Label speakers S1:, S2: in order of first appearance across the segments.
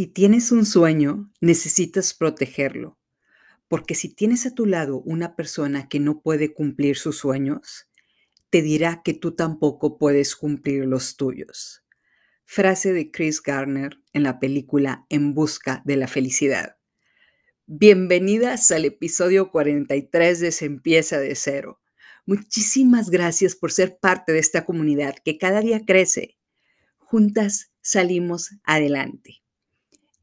S1: Si tienes un sueño, necesitas protegerlo, porque si tienes a tu lado una persona que no puede cumplir sus sueños, te dirá que tú tampoco puedes cumplir los tuyos. Frase de Chris Garner en la película En Busca de la Felicidad. Bienvenidas al episodio 43 de Se empieza de cero. Muchísimas gracias por ser parte de esta comunidad que cada día crece. Juntas salimos adelante.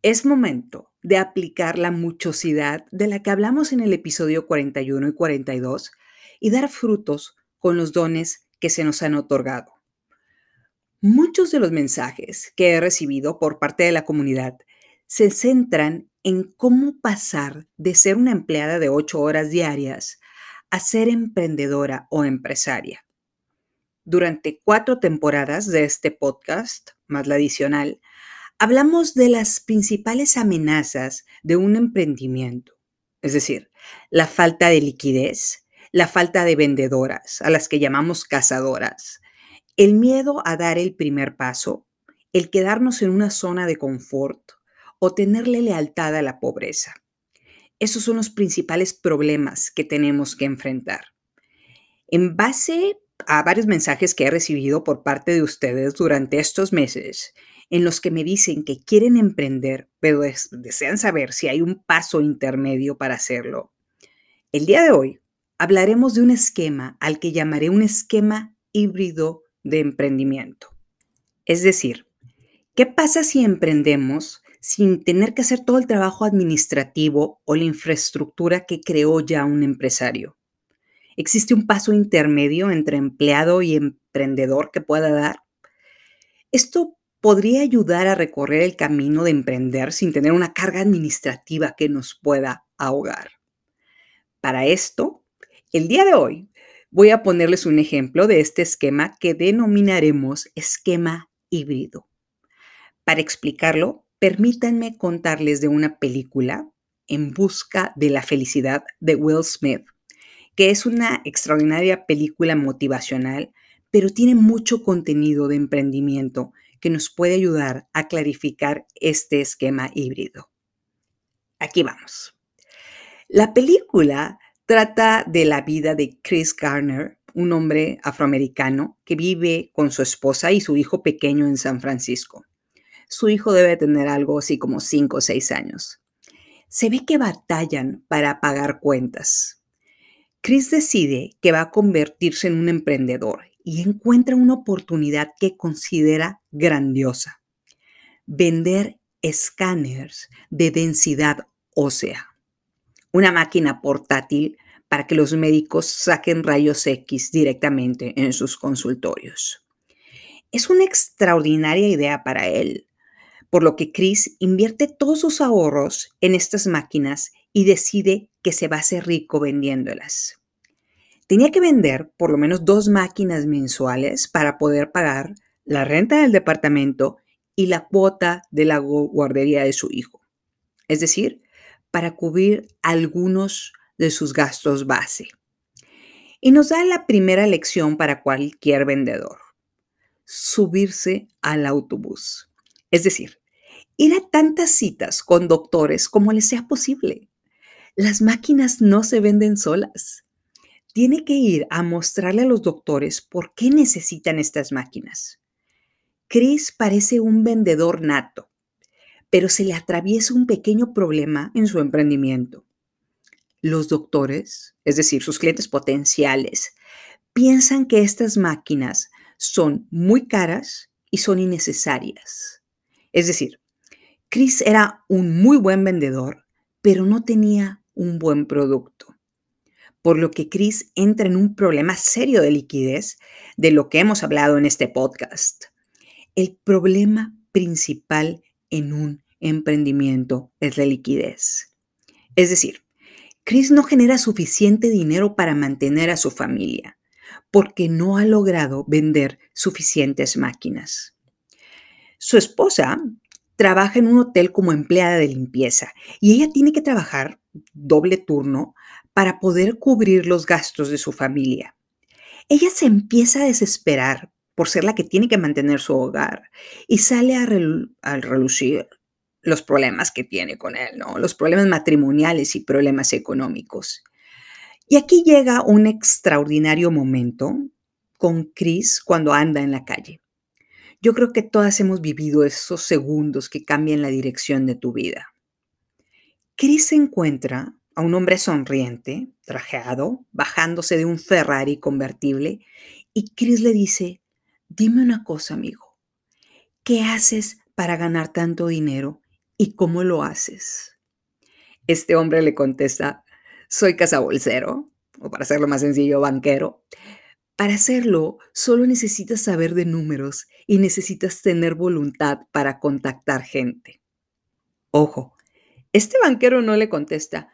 S1: Es momento de aplicar la muchosidad de la que hablamos en el episodio 41 y 42 y dar frutos con los dones que se nos han otorgado. Muchos de los mensajes que he recibido por parte de la comunidad se centran en cómo pasar de ser una empleada de ocho horas diarias a ser emprendedora o empresaria. Durante cuatro temporadas de este podcast, más la adicional, hablamos de las principales amenazas de un emprendimiento, es decir, la falta de liquidez, la falta de vendedoras, a las que llamamos cazadoras, el miedo a dar el primer paso, el quedarnos en una zona de confort, o tenerle lealtad a la pobreza. Esos son los principales problemas que tenemos que enfrentar. En base a varios mensajes que he recibido por parte de ustedes durante estos meses, en los que me dicen que quieren emprender, pero desean saber si hay un paso intermedio para hacerlo. El día de hoy hablaremos de un esquema al que llamaré un esquema híbrido de emprendimiento. Es decir, ¿qué pasa si emprendemos sin tener que hacer todo el trabajo administrativo o la infraestructura que creó ya un empresario. ¿Existe un paso intermedio entre empleado y emprendedor que pueda dar? Esto podría ayudar a recorrer el camino de emprender sin tener una carga administrativa que nos pueda ahogar. Para esto, el día de hoy voy a ponerles un ejemplo de este esquema que denominaremos esquema híbrido. Para explicarlo, Permítanme contarles de una película, En Busca de la Felicidad, de Will Smith, que es una extraordinaria película motivacional, pero tiene mucho contenido de emprendimiento que nos puede ayudar a clarificar este esquema híbrido. Aquí vamos. La película trata de la vida de Chris Garner, un hombre afroamericano que vive con su esposa y su hijo pequeño en San Francisco. Su hijo debe tener algo así como 5 o 6 años. Se ve que batallan para pagar cuentas. Chris decide que va a convertirse en un emprendedor y encuentra una oportunidad que considera grandiosa. Vender escáneres de densidad ósea. Una máquina portátil para que los médicos saquen rayos X directamente en sus consultorios. Es una extraordinaria idea para él, por lo que Chris invierte todos sus ahorros en estas máquinas y decide que se va a hacer rico vendiéndolas. Tenía que vender por lo menos dos máquinas mensuales para poder pagar la renta del departamento y la cuota de la guardería de su hijo. Es decir, para cubrir algunos de sus gastos base. Y nos da la primera lección para cualquier vendedor. Subirse al autobús. Es decir, ir a tantas citas con doctores como les sea posible. Las máquinas no se venden solas. Tiene que ir a mostrarle a los doctores por qué necesitan estas máquinas. Chris parece un vendedor nato, pero se le atraviesa un pequeño problema en su emprendimiento. Los doctores, es decir, sus clientes potenciales, piensan que estas máquinas son muy caras y son innecesarias. Es decir, Chris era un muy buen vendedor, pero no tenía un buen producto. Por lo que Chris entra en un problema serio de liquidez de lo que hemos hablado en este podcast. El problema principal en un emprendimiento es la liquidez. Es decir, Chris no genera suficiente dinero para mantener a su familia porque no ha logrado vender suficientes máquinas. Su esposa trabaja en un hotel como empleada de limpieza y ella tiene que trabajar doble turno para poder cubrir los gastos de su familia. Ella se empieza a desesperar por ser la que tiene que mantener su hogar y sale a, relucir los problemas que tiene con él, ¿no? Los problemas matrimoniales y problemas económicos. Y aquí llega un extraordinario momento con Chris cuando anda en la calle. Yo creo que todas hemos vivido esos segundos que cambian la dirección de tu vida. Chris encuentra a un hombre sonriente, trajeado, bajándose de un Ferrari convertible, y Chris le dice, dime una cosa, amigo, ¿qué haces para ganar tanto dinero y cómo lo haces? Este hombre le contesta, soy cazabolsero, o para hacerlo más sencillo, banquero. Para hacerlo, solo necesitas saber de números y necesitas tener voluntad para contactar gente. Ojo, este banquero no le contesta,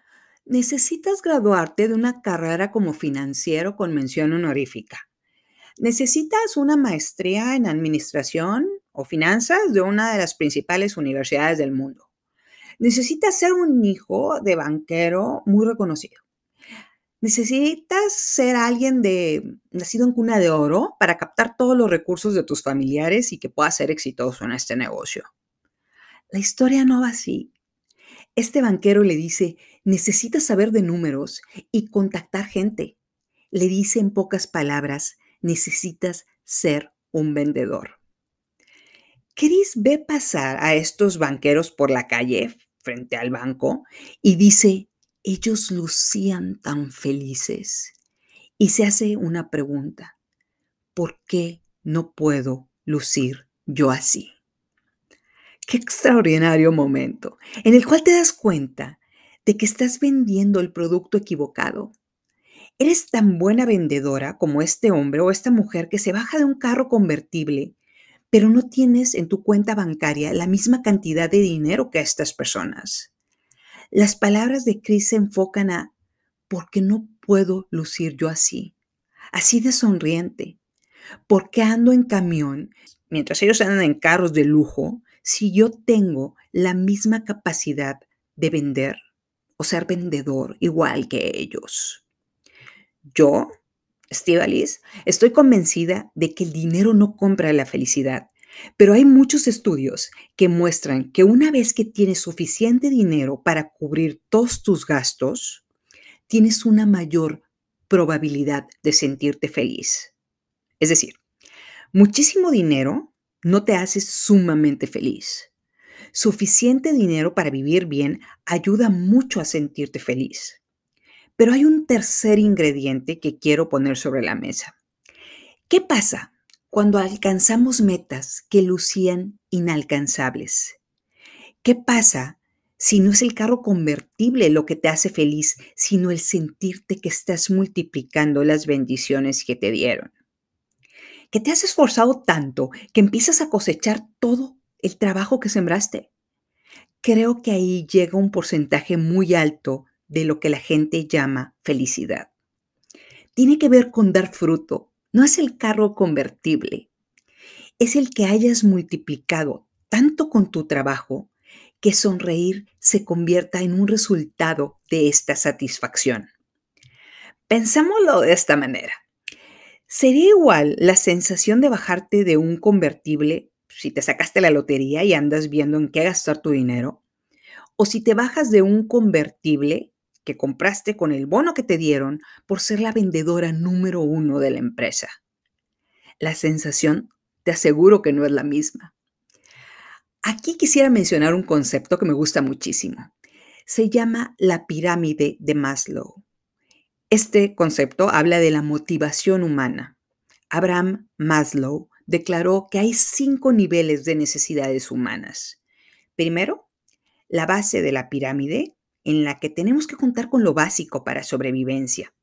S1: necesitas graduarte de una carrera como financiero con mención honorífica. Necesitas una maestría en administración o finanzas de una de las principales universidades del mundo. Necesitas ser un hijo de banquero muy reconocido. Necesitas ser alguien de nacido en cuna de oro para captar todos los recursos de tus familiares y que puedas ser exitoso en este negocio. La historia no va así. Este banquero le dice, necesitas saber de números y contactar gente. Le dice en pocas palabras, necesitas ser un vendedor. Chris ve pasar a estos banqueros por la calle frente al banco y dice, ellos lucían tan felices. Y se hace una pregunta, ¿por qué no puedo lucir yo así? Qué extraordinario momento en el cual te das cuenta de que estás vendiendo el producto equivocado. Eres tan buena vendedora como este hombre o esta mujer que se baja de un carro convertible, pero no tienes en tu cuenta bancaria la misma cantidad de dinero que estas personas. Las palabras de Chris se enfocan a ¿por qué no puedo lucir yo así? Así de sonriente. ¿Por qué ando en camión mientras ellos andan en carros de lujo si yo tengo la misma capacidad de vender o ser vendedor igual que ellos? Yo, Steve estoy convencida de que el dinero no compra la felicidad, pero hay muchos estudios que muestran que una vez que tienes suficiente dinero para cubrir todos tus gastos, tienes una mayor probabilidad de sentirte feliz. Es decir, muchísimo dinero no te hace sumamente feliz. Suficiente dinero para vivir bien ayuda mucho a sentirte feliz. Pero hay un tercer ingrediente que quiero poner sobre la mesa. ¿Qué pasa cuando alcanzamos metas que lucían inalcanzables. ¿Qué pasa si no es el carro convertible lo que te hace feliz, sino el sentirte que estás multiplicando las bendiciones que te dieron? Que te has esforzado tanto que empiezas a cosechar todo el trabajo que sembraste. Creo que ahí llega un porcentaje muy alto de lo que la gente llama felicidad. Tiene que ver con dar fruto, no es el carro convertible, es el que hayas multiplicado tanto con tu trabajo que sonreír se convierta en un resultado de esta satisfacción. Pensámoslo de esta manera. ¿Sería igual la sensación de bajarte de un convertible si te sacaste la lotería y andas viendo en qué gastar tu dinero? ¿O si te bajas de un convertible que compraste con el bono que te dieron por ser la vendedora número uno de la empresa. La sensación, te aseguro que no es la misma. Aquí quisiera mencionar un concepto que me gusta muchísimo. Se llama la pirámide de Maslow. Este concepto habla de la motivación humana. Abraham Maslow declaró que hay cinco niveles de necesidades humanas. Primero, la base de la pirámide en la que tenemos que contar con lo básico para sobrevivencia,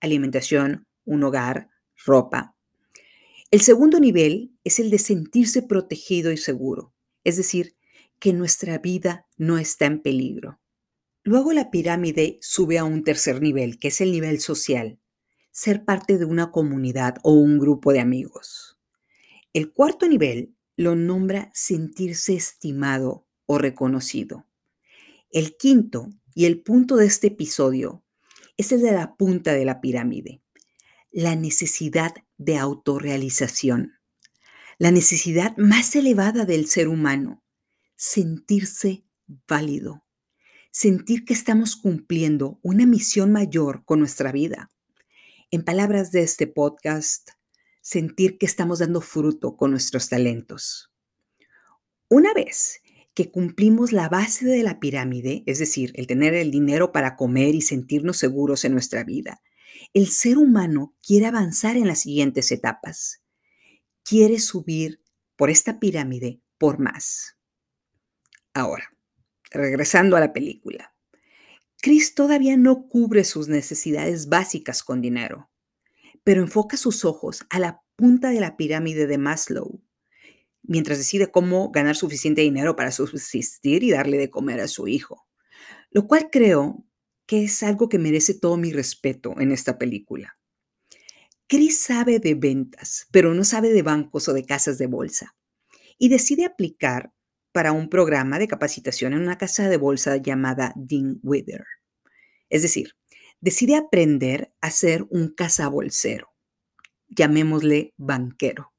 S1: alimentación, un hogar, ropa. El segundo nivel es el de sentirse protegido y seguro, es decir, que nuestra vida no está en peligro. Luego la pirámide sube a un tercer nivel, que es el nivel social, ser parte de una comunidad o un grupo de amigos. El cuarto nivel lo nombra sentirse estimado o reconocido. El quinto y el punto de este episodio es el de la punta de la pirámide, la necesidad de autorrealización, la necesidad más elevada del ser humano, sentirse válido. Sentir que estamos cumpliendo una misión mayor con nuestra vida. En palabras de este podcast, sentir que estamos dando fruto con nuestros talentos. Una vez que cumplimos la base de la pirámide, es decir, el tener el dinero para comer y sentirnos seguros en nuestra vida, el ser humano quiere avanzar en las siguientes etapas. Quiere subir por esta pirámide por más. Ahora, regresando a la película. Chris todavía no cubre sus necesidades básicas con dinero, pero enfoca sus ojos a la punta de la pirámide de Maslow, mientras decide cómo ganar suficiente dinero para subsistir y darle de comer a su hijo, lo cual creo que es algo que merece todo mi respeto en esta película. Chris sabe de ventas, pero no sabe de bancos o de casas de bolsa, y decide aplicar para un programa de capacitación en una casa de bolsa llamada Dean Wither. Es decir, decide aprender a ser un cazabolsero, llamémosle banquero.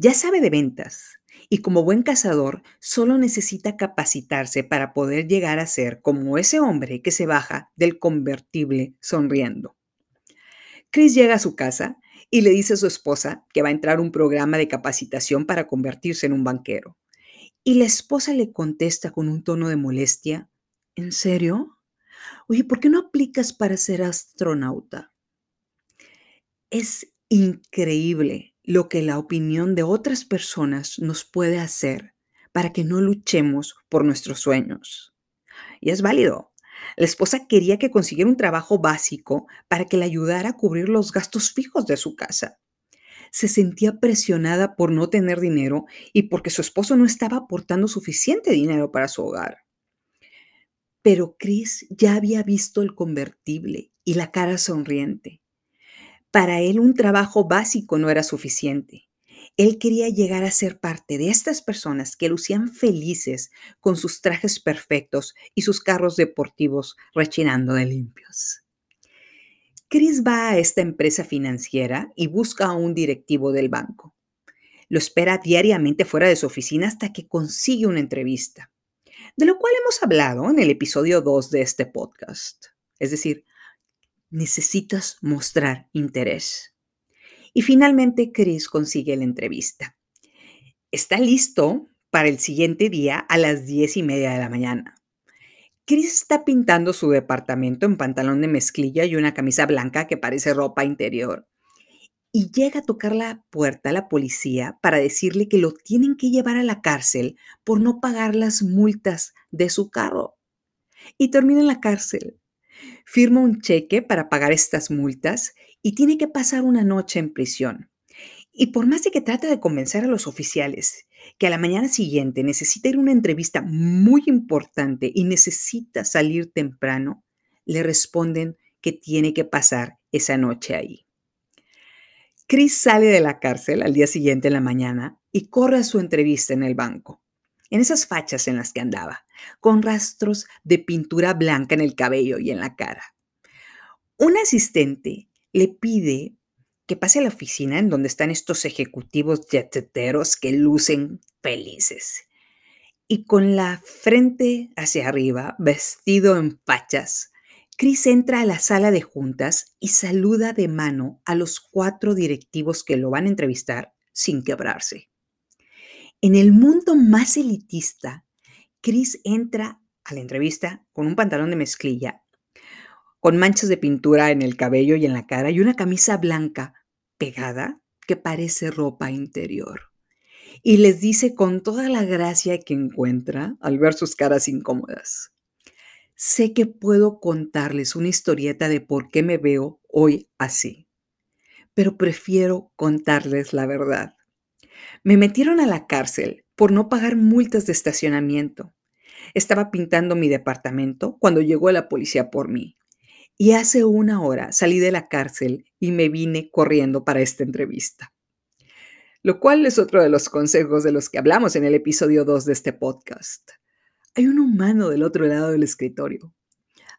S1: Ya sabe de ventas y como buen cazador solo necesita capacitarse para poder llegar a ser como ese hombre que se baja del convertible sonriendo. Chris llega a su casa y le dice a su esposa que va a entrar un programa de capacitación para convertirse en un banquero. Y la esposa le contesta con un tono de molestia, ¿en serio? Oye, ¿por qué no aplicas para ser astronauta? Es increíble lo que la opinión de otras personas nos puede hacer para que no luchemos por nuestros sueños. Y es válido. La esposa quería que consiguiera un trabajo básico para que le ayudara a cubrir los gastos fijos de su casa se sentía presionada por no tener dinero y porque su esposo no estaba aportando suficiente dinero para su hogar. Pero Chris ya había visto el convertible y la cara sonriente. Para él un trabajo básico no era suficiente. Él quería llegar a ser parte de estas personas que lucían felices con sus trajes perfectos y sus carros deportivos rechinando de limpios. Chris va a esta empresa financiera y busca a un directivo del banco. Lo espera diariamente fuera de su oficina hasta que consigue una entrevista, de lo cual hemos hablado en el episodio 2 de este podcast. Es decir, necesitas mostrar interés. Y finalmente Chris consigue la entrevista. Está listo para el siguiente día a las diez y media de la mañana. Chris está pintando su departamento en pantalón de mezclilla y una camisa blanca que parece ropa interior. Y llega a tocar la puerta a la policía para decirle que lo tienen que llevar a la cárcel por no pagar las multas de su carro. Y termina en la cárcel. Firma un cheque para pagar estas multas y tiene que pasar una noche en prisión. Y por más de que trate de convencer a los oficiales que a la mañana siguiente necesita ir a una entrevista muy importante y necesita salir temprano, le responden que tiene que pasar esa noche ahí. Chris sale de la cárcel al día siguiente en la mañana y corre a su entrevista en el banco, en esas fachas en las que andaba, con rastros de pintura blanca en el cabello y en la cara. Un asistente le pide que pase a la oficina en donde están estos ejecutivos jeteteros que lucen felices. Y con la frente hacia arriba, vestido en fachas, Chris entra a la sala de juntas y saluda de mano a los cuatro directivos que lo van a entrevistar sin quebrarse. En el mundo más elitista, Chris entra a la entrevista con un pantalón de mezclilla, con manchas de pintura en el cabello y en la cara y una camisa blanca pegada que parece ropa interior. Y les dice con toda la gracia que encuentra al ver sus caras incómodas. Sé que puedo contarles una historieta de por qué me veo hoy así, pero prefiero contarles la verdad. Me metieron a la cárcel por no pagar multas de estacionamiento. Estaba pintando mi departamento cuando llegó la policía por mí. Y hace una hora salí de la cárcel y me vine corriendo para esta entrevista. Lo cual es otro de los consejos de los que hablamos en el episodio 2 de este podcast. Hay un humano del otro lado del escritorio.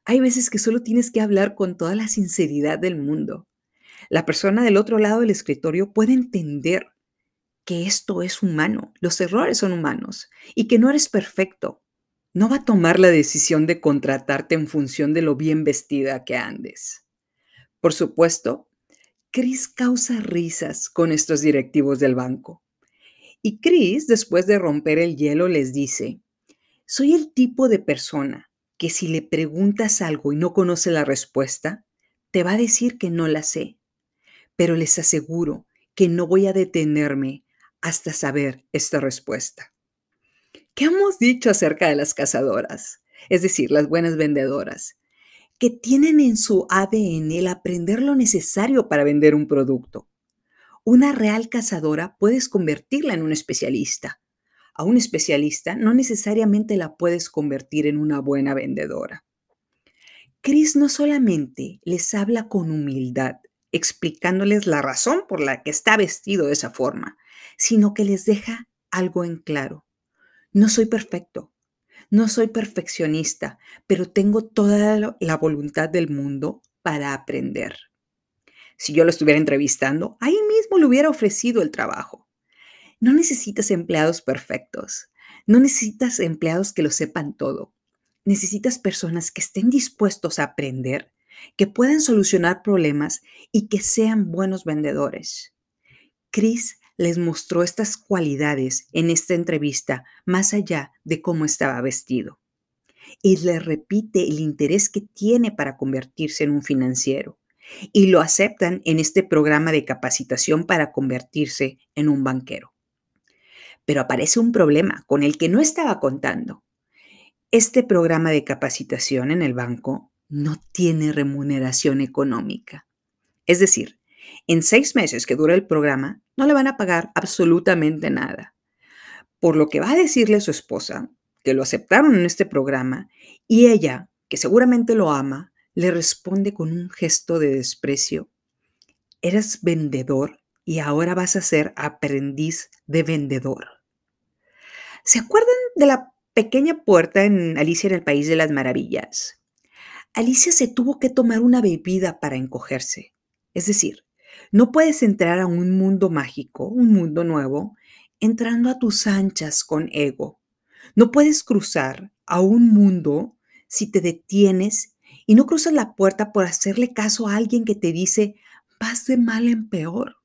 S1: Hay veces que solo tienes que hablar con toda la sinceridad del mundo. La persona del otro lado del escritorio puede entender que esto es humano, los errores son humanos y que no eres perfecto, no va a tomar la decisión de contratarte en función de lo bien vestida que andes. Por supuesto, Chris causa risas con estos directivos del banco. Y Chris, después de romper el hielo, les dice, soy el tipo de persona que si le preguntas algo y no conoce la respuesta, te va a decir que no la sé. Pero les aseguro que no voy a detenerme hasta saber esta respuesta. ¿Qué hemos dicho acerca de las cazadoras? Es decir, las buenas vendedoras, que tienen en su ADN el aprender lo necesario para vender un producto. Una real cazadora puedes convertirla en un especialista. A un especialista no necesariamente la puedes convertir en una buena vendedora. Chris no solamente les habla con humildad, explicándoles la razón por la que está vestido de esa forma, sino que les deja algo en claro. No soy perfecto, no soy perfeccionista, pero tengo toda la voluntad del mundo para aprender. Si yo lo estuviera entrevistando, ahí mismo le hubiera ofrecido el trabajo. No necesitas empleados perfectos, no necesitas empleados que lo sepan todo. Necesitas personas que estén dispuestos a aprender, que puedan solucionar problemas y que sean buenos vendedores. Chris les mostró estas cualidades en esta entrevista más allá de cómo estaba vestido. Y le repite el interés que tiene para convertirse en un financiero. Y lo aceptan en este programa de capacitación para convertirse en un banquero. Pero aparece un problema con el que no estaba contando. Este programa de capacitación en el banco no tiene remuneración económica. Es decir, en seis meses que dura el programa, no le van a pagar absolutamente nada. Por lo que va a decirle a su esposa, que lo aceptaron en este programa, y ella, que seguramente lo ama, le responde con un gesto de desprecio. Eres vendedor y ahora vas a ser aprendiz de vendedor. ¿Se acuerdan de la pequeña puerta en Alicia en el País de las Maravillas? Alicia se tuvo que tomar una bebida para encogerse. Es decir, no puedes entrar a un mundo mágico, un mundo nuevo, entrando a tus anchas con ego. No puedes cruzar a un mundo si te detienes y no cruzas la puerta por hacerle caso a alguien que te dice, vas de mal en peor.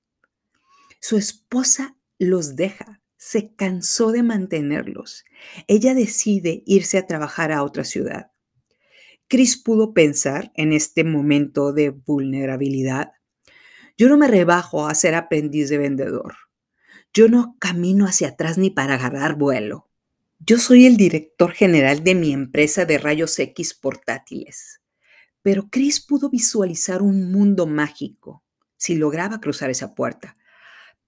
S1: Su esposa los deja, se cansó de mantenerlos. Ella decide irse a trabajar a otra ciudad. Chris pudo pensar en este momento de vulnerabilidad yo no me rebajo a ser aprendiz de vendedor. Yo no camino hacia atrás ni para agarrar vuelo. Yo soy el director general de mi empresa de rayos X portátiles. Pero Chris pudo visualizar un mundo mágico si lograba cruzar esa puerta.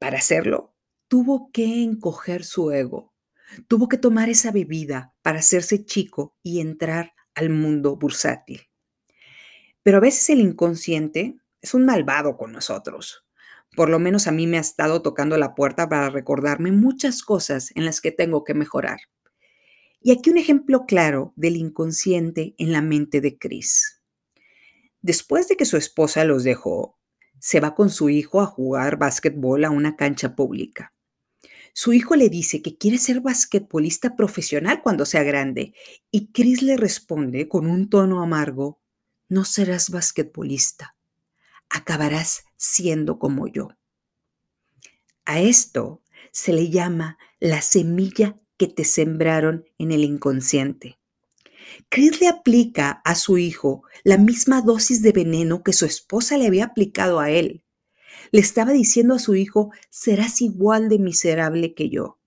S1: Para hacerlo, tuvo que encoger su ego. Tuvo que tomar esa bebida para hacerse chico y entrar al mundo bursátil. Pero a veces el inconsciente es un malvado con nosotros. Por lo menos a mí me ha estado tocando la puerta para recordarme muchas cosas en las que tengo que mejorar. Y aquí un ejemplo claro del inconsciente en la mente de Chris. Después de que su esposa los dejó, se va con su hijo a jugar básquetbol a una cancha pública. Su hijo le dice que quiere ser basquetbolista profesional cuando sea grande y Chris le responde con un tono amargo, no serás basquetbolista, acabarás siendo como yo. A esto se le llama la semilla que te sembraron en el inconsciente. Chris le aplica a su hijo la misma dosis de veneno que su esposa le había aplicado a él. Le estaba diciendo a su hijo, serás igual de miserable que yo.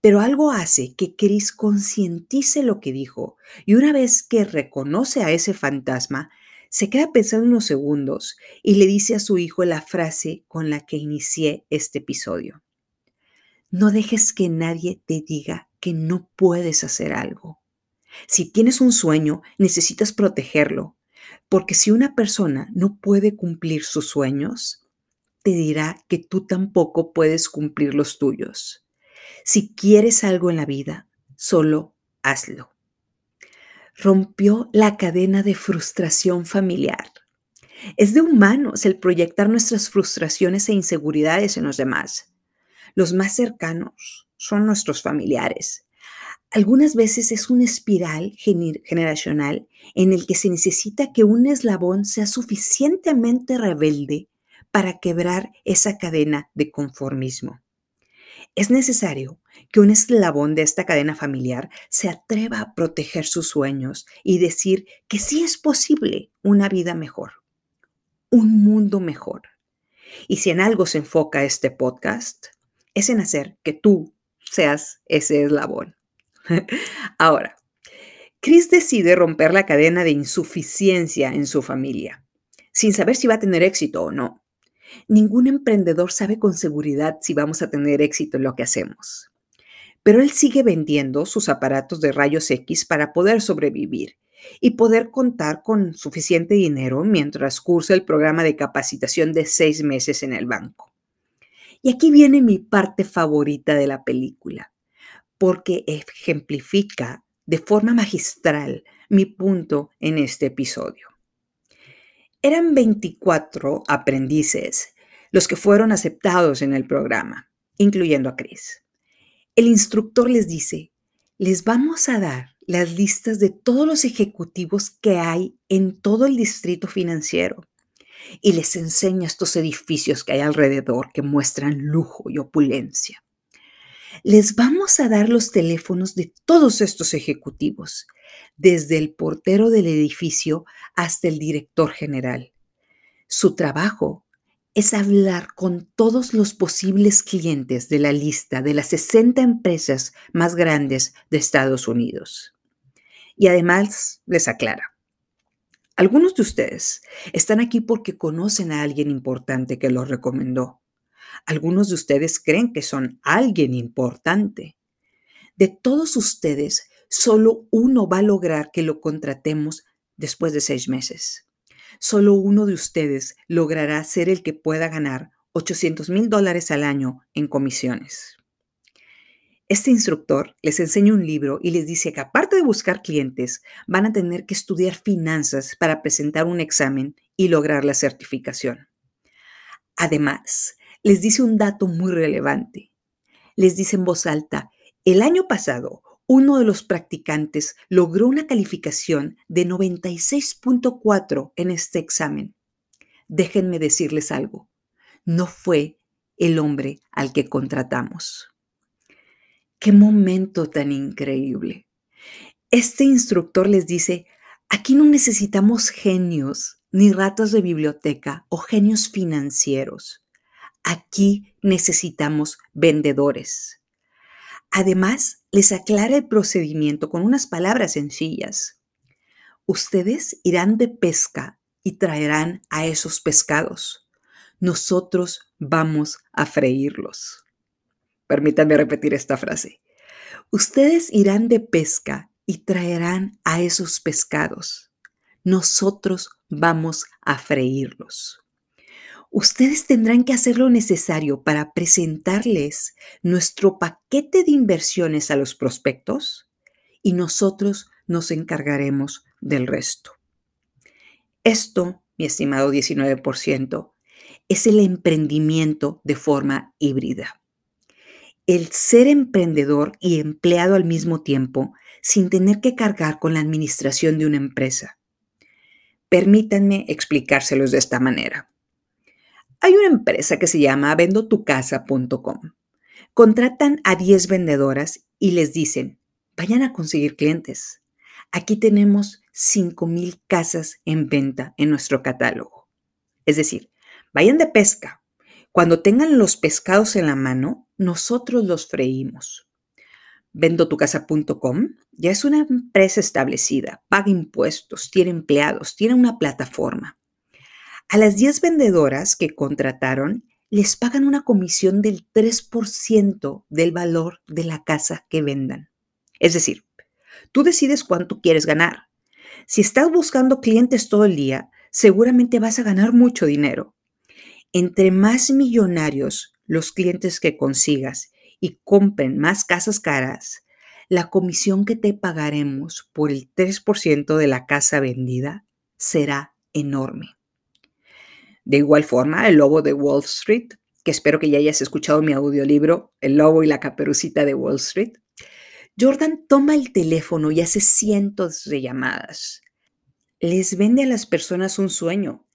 S1: Pero algo hace que Chris concientice lo que dijo y una vez que reconoce a ese fantasma, se queda pensando unos segundos y le dice a su hijo la frase con la que inicié este episodio. No dejes que nadie te diga que no puedes hacer algo. Si tienes un sueño, necesitas protegerlo, porque si una persona no puede cumplir sus sueños, te dirá que tú tampoco puedes cumplir los tuyos. Si quieres algo en la vida, solo hazlo rompió la cadena de frustración familiar. Es de humanos el proyectar nuestras frustraciones e inseguridades en los demás. Los más cercanos son nuestros familiares. Algunas veces es una espiral generacional en el que se necesita que un eslabón sea suficientemente rebelde para quebrar esa cadena de conformismo. Es necesario que un eslabón de esta cadena familiar se atreva a proteger sus sueños y decir que sí es posible una vida mejor, un mundo mejor. Y si en algo se enfoca este podcast, es en hacer que tú seas ese eslabón. Ahora, Chris decide romper la cadena de insuficiencia en su familia, sin saber si va a tener éxito o no. Ningún emprendedor sabe con seguridad si vamos a tener éxito en lo que hacemos. Pero él sigue vendiendo sus aparatos de rayos X para poder sobrevivir y poder contar con suficiente dinero mientras cursa el programa de capacitación de seis meses en el banco. Y aquí viene mi parte favorita de la película, porque ejemplifica de forma magistral mi punto en este episodio. Eran 24 aprendices los que fueron aceptados en el programa, incluyendo a Chris. El instructor les dice, les vamos a dar las listas de todos los ejecutivos que hay en todo el distrito financiero y les enseña estos edificios que hay alrededor que muestran lujo y opulencia. Les vamos a dar los teléfonos de todos estos ejecutivos desde el portero del edificio hasta el director general. Su trabajo es hablar con todos los posibles clientes de la lista de las 60 empresas más grandes de Estados Unidos. Y además les aclara, algunos de ustedes están aquí porque conocen a alguien importante que los recomendó. Algunos de ustedes creen que son alguien importante. De todos ustedes, solo uno va a lograr que lo contratemos después de seis meses. Solo uno de ustedes logrará ser el que pueda ganar 800 mil dólares al año en comisiones. Este instructor les enseña un libro y les dice que aparte de buscar clientes, van a tener que estudiar finanzas para presentar un examen y lograr la certificación. Además, les dice un dato muy relevante. Les dice en voz alta, el año pasado uno de los practicantes logró una calificación de 96.4 en este examen. Déjenme decirles algo, no fue el hombre al que contratamos. Qué momento tan increíble. Este instructor les dice, aquí no necesitamos genios, ni ratas de biblioteca o genios financieros. Aquí necesitamos vendedores. Además, les aclara el procedimiento con unas palabras sencillas. Ustedes irán de pesca y traerán a esos pescados. Nosotros vamos a freírlos. Permítanme repetir esta frase. Ustedes irán de pesca y traerán a esos pescados. Nosotros vamos a freírlos. Ustedes tendrán que hacer lo necesario para presentarles nuestro paquete de inversiones a los prospectos y nosotros nos encargaremos del resto. Esto, mi estimado 19%, es el emprendimiento de forma híbrida. El ser emprendedor y empleado al mismo tiempo sin tener que cargar con la administración de una empresa. Permítanme explicárselos de esta manera. Hay una empresa que se llama vendotucasa.com. Contratan a 10 vendedoras y les dicen, vayan a conseguir clientes. Aquí tenemos 5,000 casas en venta en nuestro catálogo. Es decir, vayan de pesca. Cuando tengan los pescados en la mano, nosotros los freímos. Vendotucasa.com ya es una empresa establecida, paga impuestos, tiene empleados, tiene una plataforma. A las 10 vendedoras que contrataron les pagan una comisión del 3% del valor de la casa que vendan. Es decir, tú decides cuánto quieres ganar. Si estás buscando clientes todo el día, seguramente vas a ganar mucho dinero. Entre más millonarios los clientes que consigas y compren más casas caras, la comisión que te pagaremos por el 3% de la casa vendida será enorme. De igual forma, El Lobo de Wall Street, que espero que ya hayas escuchado mi audiolibro, El Lobo y la Caperucita de Wall Street. Jordan toma el teléfono y hace cientos de llamadas. Les vende a las personas un sueño.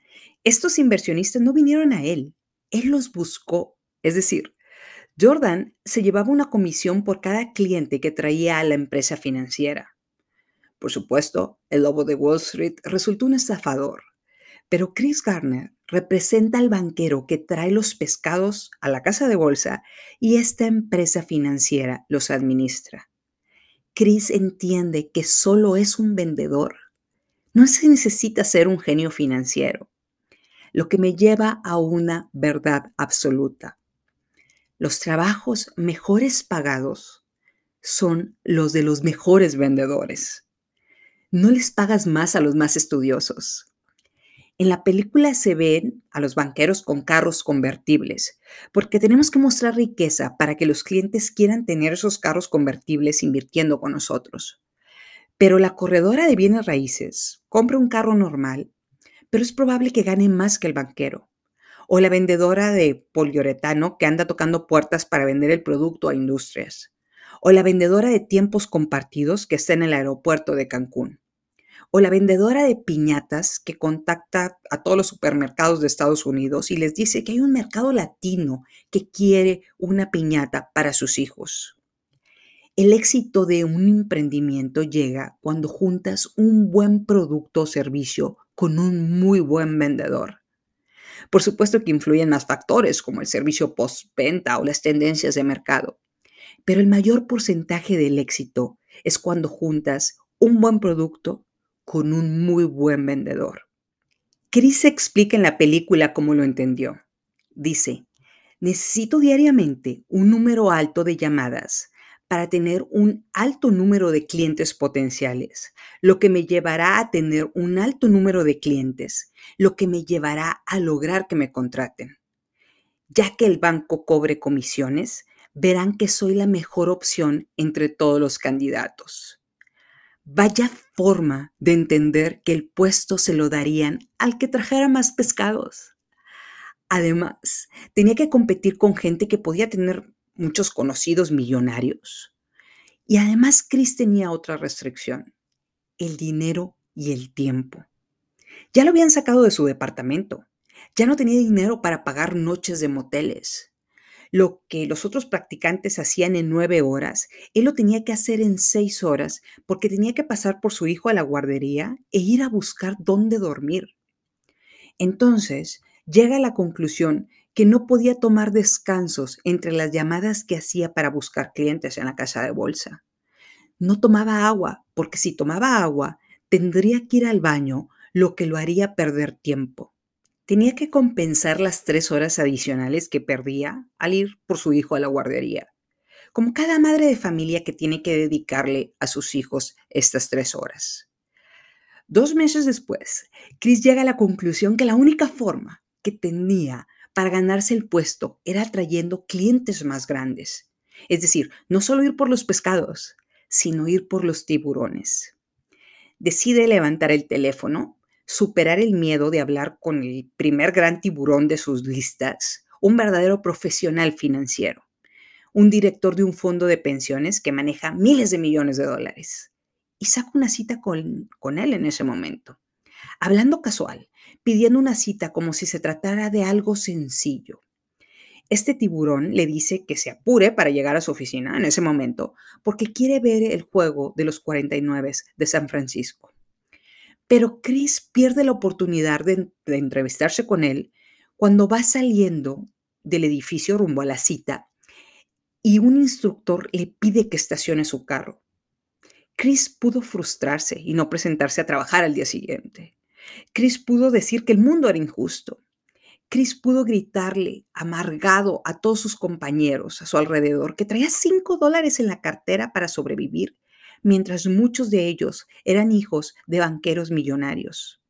S1: Estos inversionistas no vinieron a él, él los buscó. Es decir, Jordan se llevaba una comisión por cada cliente que traía a la empresa financiera. Por supuesto, el lobo de Wall Street resultó un estafador, pero Chris Garner representa al banquero que trae los pescados a la casa de bolsa y esta empresa financiera los administra. Chris entiende que solo es un vendedor. No se necesita ser un genio financiero, lo que me lleva a una verdad absoluta. Los trabajos mejores pagados son los de los mejores vendedores. No les pagas más a los más estudiosos. En la película se ven a los banqueros con carros convertibles, porque tenemos que mostrar riqueza para que los clientes quieran tener esos carros convertibles invirtiendo con nosotros. Pero la corredora de bienes raíces compra un carro normal, pero es probable que gane más que el banquero. O la vendedora de poliuretano que anda tocando puertas para vender el producto a industrias, o la vendedora de tiempos compartidos que está en el aeropuerto de Cancún, o la vendedora de piñatas que contacta a todos los supermercados de Estados Unidos y les dice que hay un mercado latino que quiere una piñata para sus hijos. El éxito de un emprendimiento llega cuando juntas un buen producto o servicio con un muy buen vendedor. Por supuesto que influyen más factores como el servicio postventa o las tendencias de mercado, pero el mayor porcentaje del éxito es cuando juntas un buen producto con un muy buen vendedor. Chris explica en la película cómo lo entendió. Dice, necesito diariamente un número alto de llamadas para tener un alto número de clientes potenciales, lo que me llevará a tener un alto número de clientes, lo que me llevará a lograr que me contraten. Ya que el banco cobre comisiones, verán que soy la mejor opción entre todos los candidatos. Vaya forma de entender que el puesto se lo darían al que trajera más pescados. Además, tenía que competir con gente que podía tener muchos conocidos millonarios. Y además Chris tenía otra restricción, el dinero y el tiempo. Ya lo habían sacado de su departamento, ya no tenía dinero para pagar noches de moteles. Lo que los otros practicantes hacían en nueve horas, él lo tenía que hacer en seis horas porque tenía que pasar por su hijo a la guardería e ir a buscar dónde dormir. Entonces, llega a la conclusión que no podía tomar descansos entre las llamadas que hacía para buscar clientes en la casa de bolsa. No tomaba agua, porque si tomaba agua, tendría que ir al baño, lo que lo haría perder tiempo. Tenía que compensar las tres horas adicionales que perdía al ir por su hijo a la guardería, como cada madre de familia que tiene que dedicarle a sus hijos estas tres horas. Dos meses después, Chris llega a la conclusión que la única forma que tenía para ganarse el puesto era trayendo clientes más grandes. Es decir, no solo ir por los pescados, sino ir por los tiburones. Decide levantar el teléfono, superar el miedo de hablar con el primer gran tiburón de sus listas, un verdadero profesional financiero, un director de un fondo de pensiones que maneja miles de millones de dólares. Y saca una cita con, con él en ese momento. Hablando casual, pidiendo una cita como si se tratara de algo sencillo. Este tiburón le dice que se apure para llegar a su oficina en ese momento porque quiere ver el juego de los 49 de San Francisco. Pero Chris pierde la oportunidad de, entrevistarse con él cuando va saliendo del edificio rumbo a la cita y un instructor le pide que estacione su carro. Chris pudo frustrarse y no presentarse a trabajar al día siguiente. Chris pudo decir que el mundo era injusto. Chris pudo gritarle, amargado, a todos sus compañeros a su alrededor, que traía cinco dólares en la cartera para sobrevivir, mientras muchos de ellos eran hijos de banqueros millonarios.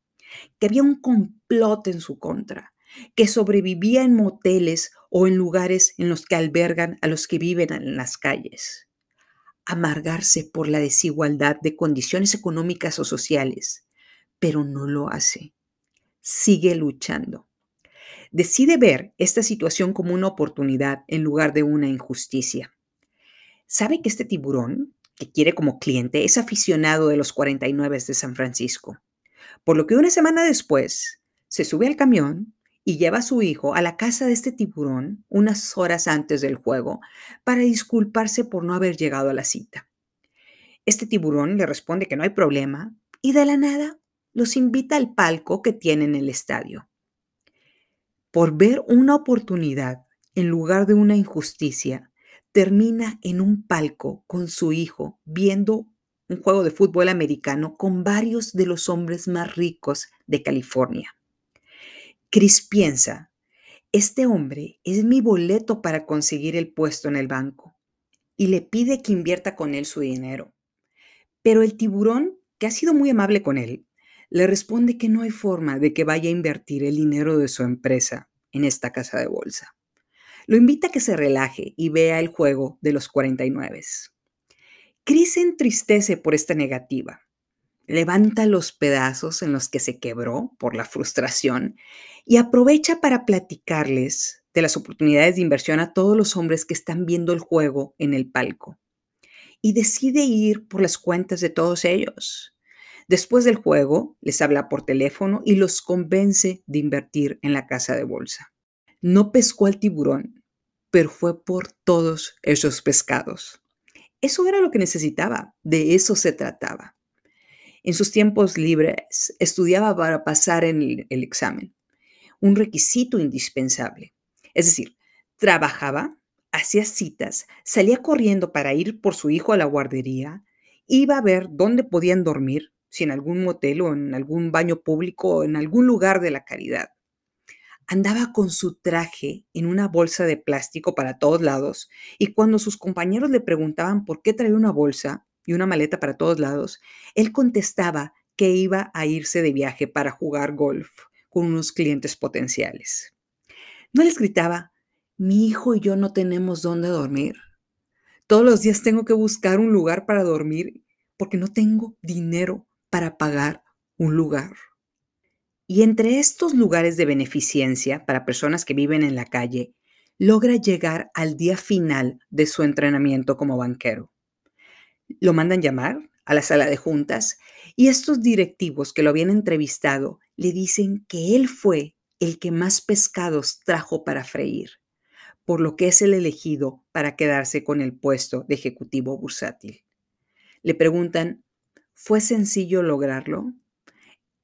S1: Que había un complot en su contra, que sobrevivía en moteles o en lugares en los que albergan a los que viven en las calles. Amargarse por la desigualdad de condiciones económicas o sociales pero no lo hace. Sigue luchando. Decide ver esta situación como una oportunidad en lugar de una injusticia. Sabe que este tiburón que quiere como cliente, es aficionado de los 49 de San Francisco. Por lo que una semana después se sube al camión y lleva a su hijo a la casa de este tiburón unas horas antes del juego para disculparse por no haber llegado a la cita. Este tiburón le responde que no hay problema y de la nada los invita al palco que tiene en el estadio. Por ver una oportunidad en lugar de una injusticia, termina en un palco con su hijo viendo un juego de fútbol americano con varios de los hombres más ricos de California. Chris piensa, este hombre es mi boleto para conseguir el puesto en el banco y le pide que invierta con él su dinero. Pero el tiburón, que ha sido muy amable con él, le responde que no hay forma de que vaya a invertir el dinero de su empresa en esta casa de bolsa. Lo invita a que se relaje y vea el juego de los 49. Chris se entristece por esta negativa levanta los pedazos en los que se quebró por la frustración y aprovecha para platicarles de las oportunidades de inversión a todos los hombres que están viendo el juego en el palco. Y decide ir por las cuentas de todos ellos. Después del juego, les habla por teléfono y los convence de invertir en la casa de bolsa. No pescó al tiburón, pero fue por todos esos pescados. Eso era lo que necesitaba, de eso se trataba. En sus tiempos libres estudiaba para pasar el, el examen, un requisito indispensable. Es decir, trabajaba, hacía citas, salía corriendo para ir por su hijo a la guardería, iba a ver dónde podían dormir, si en algún motel o en algún baño público o en algún lugar de la caridad. Andaba con su traje en una bolsa de plástico para todos lados y cuando sus compañeros le preguntaban por qué traía una bolsa, y una maleta para todos lados, él contestaba que iba a irse de viaje para jugar golf con unos clientes potenciales. No les gritaba, mi hijo y yo no tenemos dónde dormir. Todos los días tengo que buscar un lugar para dormir porque no tengo dinero para pagar un lugar. Y entre estos lugares de beneficencia para personas que viven en la calle, logra llegar al día final de su entrenamiento como banquero. Lo mandan llamar a la sala de juntas y estos directivos que lo habían entrevistado le dicen que él fue el que más pescados trajo para freír, por lo que es el elegido para quedarse con el puesto de ejecutivo bursátil. Le preguntan, ¿fue sencillo lograrlo?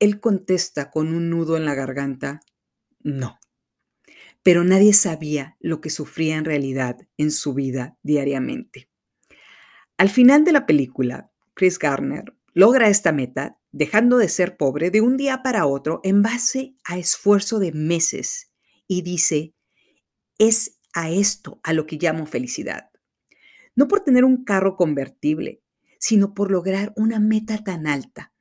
S1: Él contesta con un nudo en la garganta, no. Pero nadie sabía lo que sufría en realidad en su vida diariamente. Al final de la película, Chris Garner logra esta meta dejando de ser pobre de un día para otro en base a esfuerzo de meses y dice, es a esto a lo que llamo felicidad. No por tener un carro convertible, sino por lograr una meta tan alta,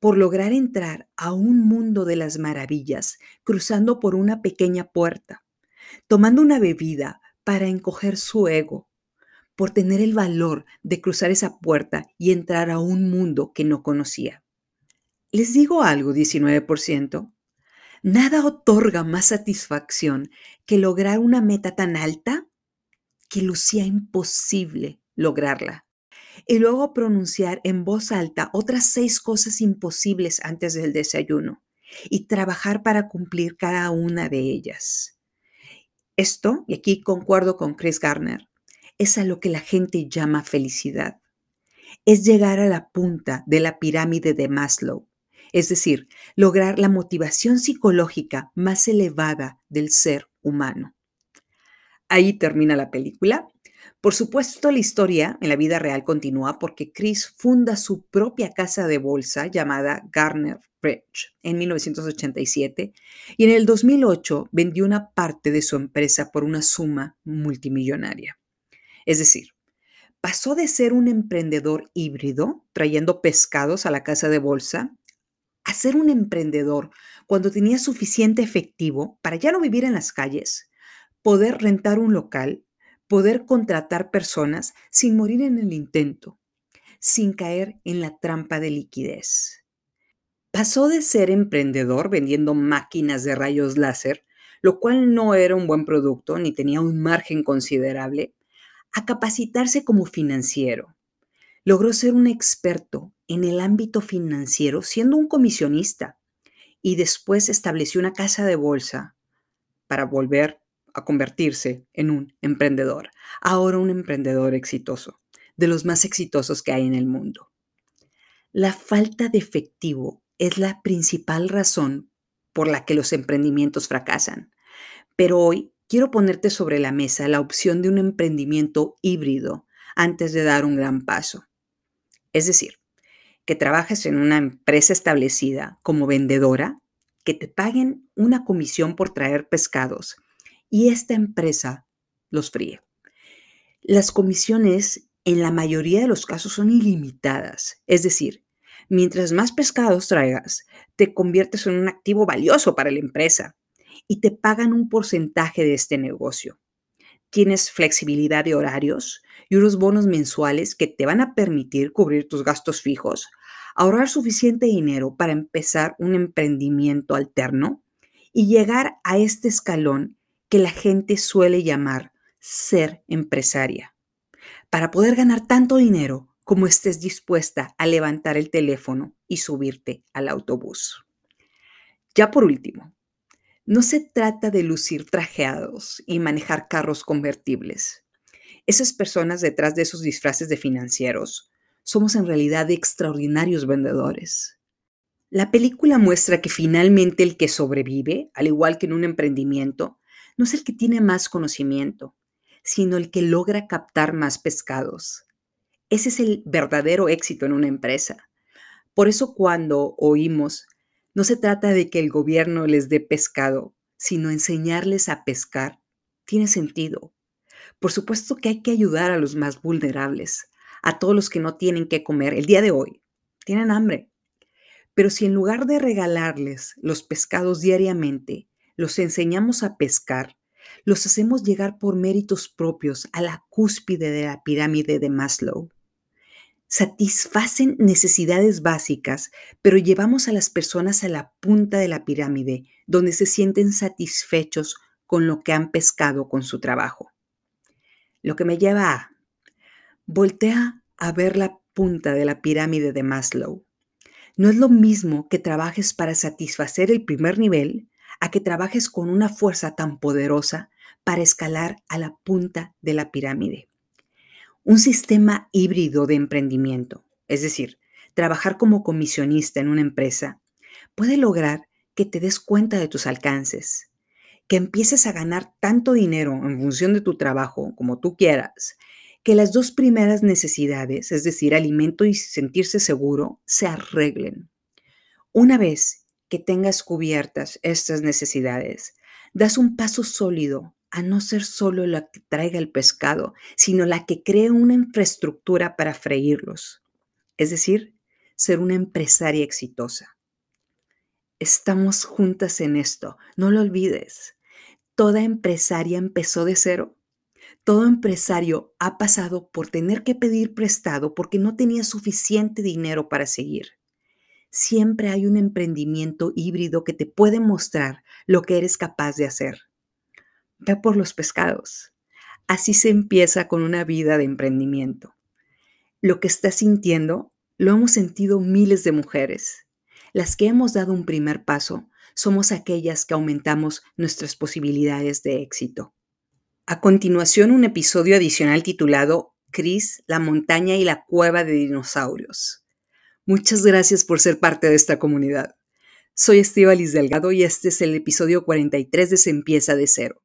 S1: por lograr entrar a un mundo de las maravillas cruzando por una pequeña puerta, tomando una bebida para encoger su ego, por tener el valor de cruzar esa puerta y entrar a un mundo que no conocía. Les digo algo, 19%. Nada otorga más satisfacción que lograr una meta tan alta que lucía imposible lograrla. Y luego pronunciar en voz alta otras seis cosas imposibles antes del desayuno y trabajar para cumplir cada una de ellas. Esto, y aquí concuerdo con Chris Garner, es a lo que la gente llama felicidad. Es llegar a la punta de la pirámide de Maslow, es decir, lograr la motivación psicológica más elevada del ser humano. Ahí termina la película. Por supuesto, la historia en la vida real continúa porque Chris funda su propia casa de bolsa llamada Garner Bridge en 1987 y en el 2008 vendió una parte de su empresa por una suma multimillonaria. Es decir, pasó de ser un emprendedor híbrido, trayendo pescados a la casa de bolsa, a ser un emprendedor cuando tenía suficiente efectivo para ya no vivir en las calles, poder rentar un local, poder contratar personas sin morir en el intento, sin caer en la trampa de liquidez. Pasó de ser emprendedor vendiendo máquinas de rayos láser, lo cual no era un buen producto ni tenía un margen considerable, a capacitarse como financiero, Logró ser un experto en el ámbito financiero siendo un comisionista y después estableció una casa de bolsa para volver a convertirse en un emprendedor. Ahora un emprendedor exitoso, de los más exitosos que hay en el mundo. La falta de efectivo es la principal razón por la que los emprendimientos fracasan. Pero hoy quiero ponerte sobre la mesa la opción de un emprendimiento híbrido antes de dar un gran paso. Es decir, que trabajes en una empresa establecida como vendedora, que te paguen una comisión por traer pescados y esta empresa los fríe. Las comisiones en la mayoría de los casos son ilimitadas, es decir, mientras más pescados traigas, te conviertes en un activo valioso para la empresa y te pagan un porcentaje de este negocio. Tienes flexibilidad de horarios y unos bonos mensuales que te van a permitir cubrir tus gastos fijos, ahorrar suficiente dinero para empezar un emprendimiento alterno y llegar a este escalón que la gente suele llamar ser empresaria. Para poder ganar tanto dinero como estés dispuesta a levantar el teléfono y subirte al autobús. Ya por último, no se trata de lucir trajeados y manejar carros convertibles. Esas personas detrás de esos disfraces de financieros somos en realidad extraordinarios vendedores. La película muestra que finalmente el que sobrevive, al igual que en un emprendimiento, no es el que tiene más conocimiento, sino el que logra captar más pescados. Ese es el verdadero éxito en una empresa. Por eso cuando oímos, no se trata de que el gobierno les dé pescado, sino enseñarles a pescar, tiene sentido. Por supuesto que hay que ayudar a los más vulnerables, a todos los que no tienen que comer el día de hoy, tienen hambre. Pero si en lugar de regalarles los pescados diariamente, los enseñamos a pescar, los hacemos llegar por méritos propios a la cúspide de la pirámide de Maslow. Satisfacen necesidades básicas, pero llevamos a las personas a la punta de la pirámide, donde se sienten satisfechos con lo que han pescado con su trabajo. Lo que me lleva a, voltea a ver la punta de la pirámide de Maslow. No es lo mismo que trabajes para satisfacer el primer nivel a que trabajes con una fuerza tan poderosa para escalar a la punta de la pirámide. Un sistema híbrido de emprendimiento, es decir, trabajar como comisionista en una empresa, puede lograr que te des cuenta de tus alcances, que empieces a ganar tanto dinero en función de tu trabajo como tú quieras, que las dos primeras necesidades, es decir, alimento y sentirse seguro, se arreglen. Una vez que tengas cubiertas estas necesidades, das un paso sólido a no ser solo la que traiga el pescado, sino la que cree una infraestructura para freírlos, es decir, ser una empresaria exitosa. Estamos juntas en esto, no lo olvides. Toda empresaria empezó de cero. Todo empresario ha pasado por tener que pedir prestado porque no tenía suficiente dinero para seguir siempre hay un emprendimiento híbrido que te puede mostrar lo que eres capaz de hacer. Ve por los pescados. Así se empieza con una vida de emprendimiento. Lo que estás sintiendo lo hemos sentido miles de mujeres. Las que hemos dado un primer paso somos aquellas que aumentamos nuestras posibilidades de éxito. A continuación, un episodio adicional titulado Cris, la montaña y la cueva de dinosaurios. Muchas gracias por ser parte de esta comunidad. Soy Estivalis Delgado y este es el episodio 43 de Se empieza de cero.